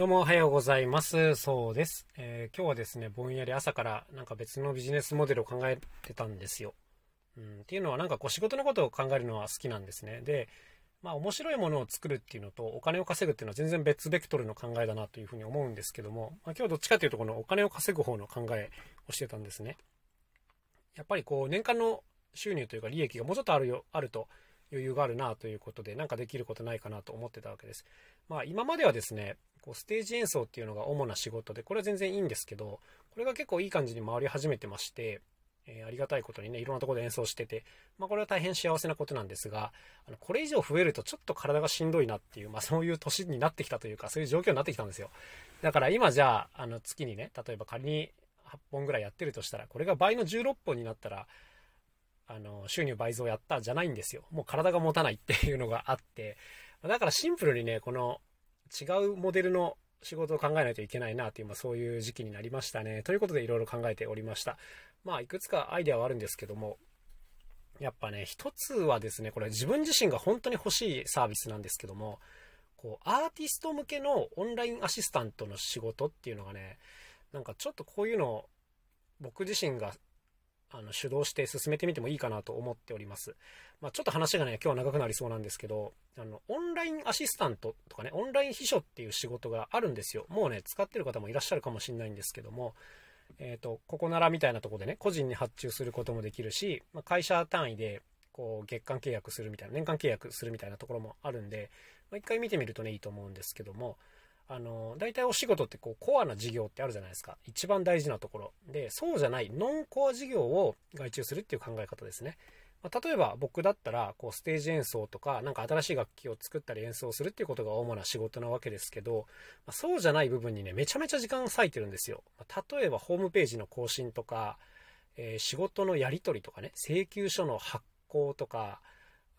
どうもおはようございます。そうです、えー、今日はですね、ぼんやり朝からなんか別のビジネスモデルを考えてたんですよ。うん、っていうのはなんかこう仕事のことを考えるのは好きなんですね。で、まあ面白いものを作るっていうのとお金を稼ぐっていうのは全然別ベクトルの考えだなというふうに思うんですけども、まあ、今日どっちかというとこのお金を稼ぐ方の考えをしてたんですね。やっぱりこう年間の収入というか利益がもうちょっとあるよ、あると余裕があるなということで、なんかできることないかなと思ってたわけです。まあ今まではですね、こうステージ演奏っていうのが主な仕事で、これは全然いいんですけど、これが結構いい感じに回り始めてまして、えー、ありがたいことにね、いろんなとこで演奏してて、まあこれは大変幸せなことなんですが、あのこれ以上増えるとちょっと体がしんどいなっていう、まあそういう年になってきたというか、そういう状況になってきたんですよ。だから今じゃあ、あの月にね、例えば仮に8本ぐらいやってるとしたら、これが倍の16本になったら、あの、収入倍増やったじゃないんですよ。もう体が持たないっていうのがあって、だからシンプルにね、この違うモデルの仕事を考えないといけないなっていう、まあ、そういう時期になりましたね。ということでいろいろ考えておりました。まあ、いくつかアイデアはあるんですけども、やっぱね、一つはですね、これ自分自身が本当に欲しいサービスなんですけども、こう、アーティスト向けのオンラインアシスタントの仕事っていうのがね、なんかちょっとこういうの僕自身があの主導して進めてみてもいいかなと思っております。まあ、ちょっと話がね、今日は長くなりそうなんですけど、あの、オンラインアシスタントとかね、オンライン秘書っていう仕事があるんですよ。もうね、使ってる方もいらっしゃるかもしれないんですけども、えっ、ー、と、ここならみたいなとこでね、個人に発注することもできるし、まあ、会社単位で、こう、月間契約するみたいな、年間契約するみたいなところもあるんで、まあ、回見てみるとね、いいと思うんですけども、あの、大体お仕事ってこう、コアな事業ってあるじゃないですか。一番大事なところ。で、そうじゃない、ノンコア事業を外注するっていう考え方ですね。まあ、例えば僕だったら、こう、ステージ演奏とか、なんか新しい楽器を作ったり演奏するっていうことが主な仕事なわけですけど、まあ、そうじゃない部分にね、めちゃめちゃ時間割いてるんですよ。まあ、例えば、ホームページの更新とか、えー、仕事のやり取りとかね、請求書の発行とか、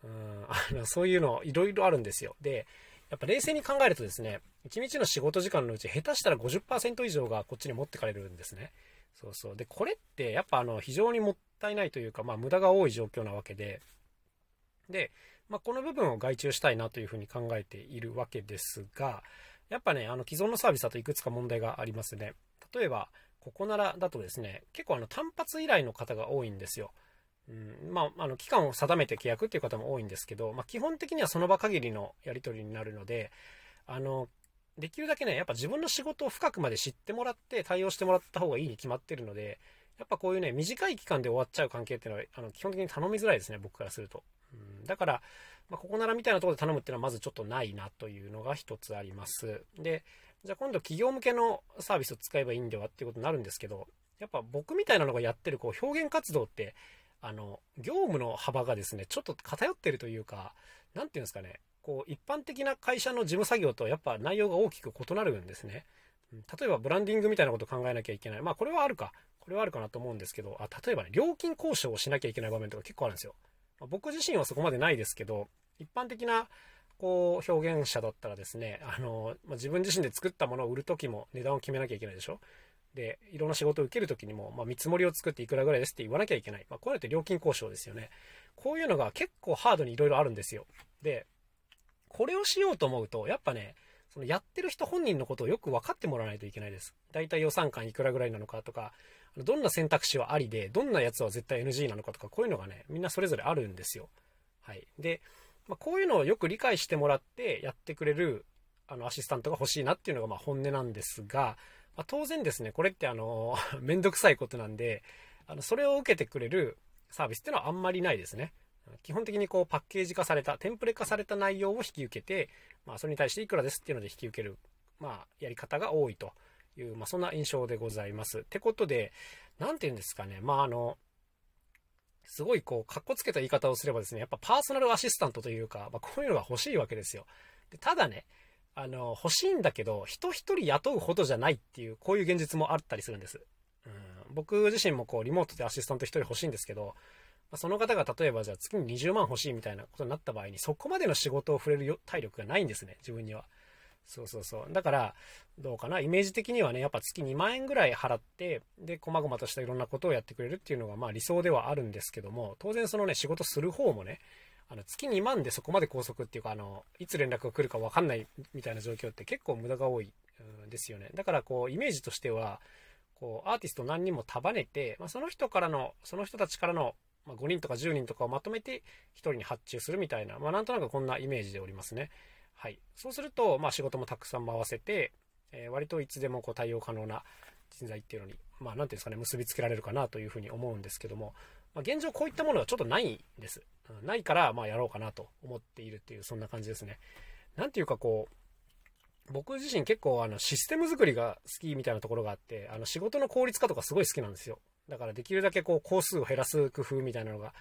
うん、あの、そういうのいろいろあるんですよ。で、やっぱ冷静に考えるとですね、1日の仕事時間のうち下手したら50%以上がこっちに持ってかれるんですね。そうそう。で、これってやっぱあの非常にもったいないというか、まあ無駄が多い状況なわけで、で、まあ、この部分を外注したいなというふうに考えているわけですが、やっぱね、あの既存のサービスだといくつか問題がありますね。例えば、ここならだとですね、結構あの単発依頼の方が多いんですよ。うん、まあ、あの、期間を定めて契約っていう方も多いんですけど、まあ、基本的にはその場限りのやり取りになるので、あの、できるだけね、やっぱ自分の仕事を深くまで知ってもらって対応してもらった方がいいに決まってるので、やっぱこういうね、短い期間で終わっちゃう関係っていうのは、あの、基本的に頼みづらいですね、僕からすると。うん、だから、まあ、ここならみたいなところで頼むっていうのはまずちょっとないなというのが一つあります。で、じゃあ今度企業向けのサービスを使えばいいんではっていうことになるんですけど、やっぱ僕みたいなのがやってるこう表現活動って、あの、業務の幅がですね、ちょっと偏ってるというか、なんていうんですかね、こう、一般的な会社の事務作業とやっぱ内容が大きく異なるんですね。例えばブランディングみたいなこと考えなきゃいけない。まあこれはあるか。これはあるかなと思うんですけど、あ例えばね、料金交渉をしなきゃいけない場面とか結構あるんですよ。まあ、僕自身はそこまでないですけど、一般的なこう表現者だったらですね、あの、まあ、自分自身で作ったものを売るときも値段を決めなきゃいけないでしょ。で、いろんな仕事を受けるときにも、まあ、見積もりを作っていくらぐらいですって言わなきゃいけない。まあ、こうやって料金交渉ですよね。こういうのが結構ハードにいろいろあるんですよ。で、これをしようと思うと、やっぱね、そのやってる人本人のことをよく分かってもらわないといけないです。だいたい予算感いくらぐらいなのかとか、どんな選択肢はありで、どんなやつは絶対 NG なのかとか、こういうのがね、みんなそれぞれあるんですよ。はい。で、まあ、こういうのをよく理解してもらってやってくれる、あの、アシスタントが欲しいなっていうのが、まあ本音なんですが、まあ、当然ですね、これってあの、めんどくさいことなんで、あの、それを受けてくれるサービスっていうのはあんまりないですね。基本的にこうパッケージ化された、テンプレ化された内容を引き受けて、まあそれに対していくらですっていうので引き受ける、まあやり方が多いという、まあそんな印象でございます。ってことで、なんて言うんですかね、まああの、すごいこう、かっこつけた言い方をすればですね、やっぱパーソナルアシスタントというか、まあ、こういうのが欲しいわけですよ。でただね、あの、欲しいんだけど、人一人雇うほどじゃないっていう、こういう現実もあったりするんです。うん、僕自身もこう、リモートでアシスタント一人欲しいんですけど、その方が例えばじゃあ月に20万欲しいみたいなことになった場合に、そこまでの仕事を触れる体力がないんですね、自分には。そうそうそう。だから、どうかな。イメージ的にはね、やっぱ月2万円ぐらい払って、で、細々としたいろんなことをやってくれるっていうのが、まあ理想ではあるんですけども、当然そのね、仕事する方もね、あの、月2万でそこまで拘束っていうか、あの、いつ連絡が来るかわかんないみたいな状況って結構無駄が多い。んですよね。だからこう、イメージとしては、こう、アーティスト何人も束ねて、まあ、その人からの、その人たちからの、ま、5人とか10人とかをまとめて1人に発注するみたいな、まあ、なんとなくこんなイメージでおりますね。はい。そうすると、まあ、仕事もたくさん回せて、えー、割といつでもこう対応可能な人材っていうのに、まあ、なんていうんですかね、結びつけられるかなというふうに思うんですけども、まあ、現状こういったものはちょっとないんです。ないから、まあ、やろうかなと思っているっていう、そんな感じですね。なんていうかこう、僕自身結構あのシステム作りが好きみたいなところがあって、あの仕事の効率化とかすごい好きなんですよ。だからできるだけこう工数を減らす工夫みたいなのが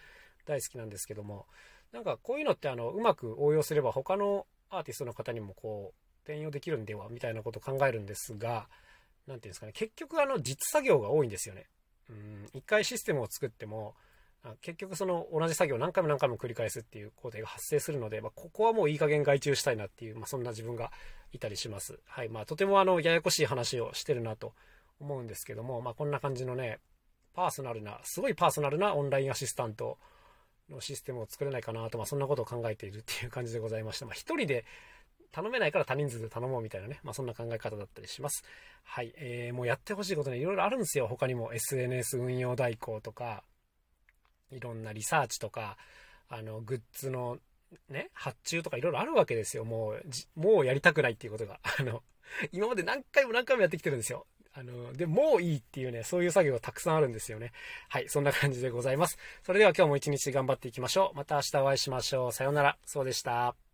大好きなんですけども、なんかこういうのってあのうまく応用すれば他のアーティストの方にもこう転用できるんではみたいなことを考えるんですが、何ていうんですかね、結局あの実作業が多いんですよね。うん、一回システムを作っても、結局その同じ作業を何回も何回も繰り返すっていう工程が発生するので、まあ、ここはもういい加減外注したいなっていう、まあ、そんな自分がいたりします。はい。まあ、とてもあの、ややこしい話をしてるなと思うんですけども、まあ、こんな感じのね、パーソナルな、すごいパーソナルなオンラインアシスタントのシステムを作れないかなと、まあ、そんなことを考えているっていう感じでございました。まあ、一人で頼めないから多人数で頼もうみたいなね、まあ、そんな考え方だったりします。はい。えー、もうやってほしいことね、いろいろあるんですよ。他にも SNS 運用代行とか、いろんなリサーチとか、あの、グッズのね、発注とかいろいろあるわけですよ。もう、もうやりたくないっていうことが。あの、今まで何回も何回もやってきてるんですよ。あの、で、もういいっていうね、そういう作業がたくさんあるんですよね。はい、そんな感じでございます。それでは今日も一日頑張っていきましょう。また明日お会いしましょう。さようなら。そうでした。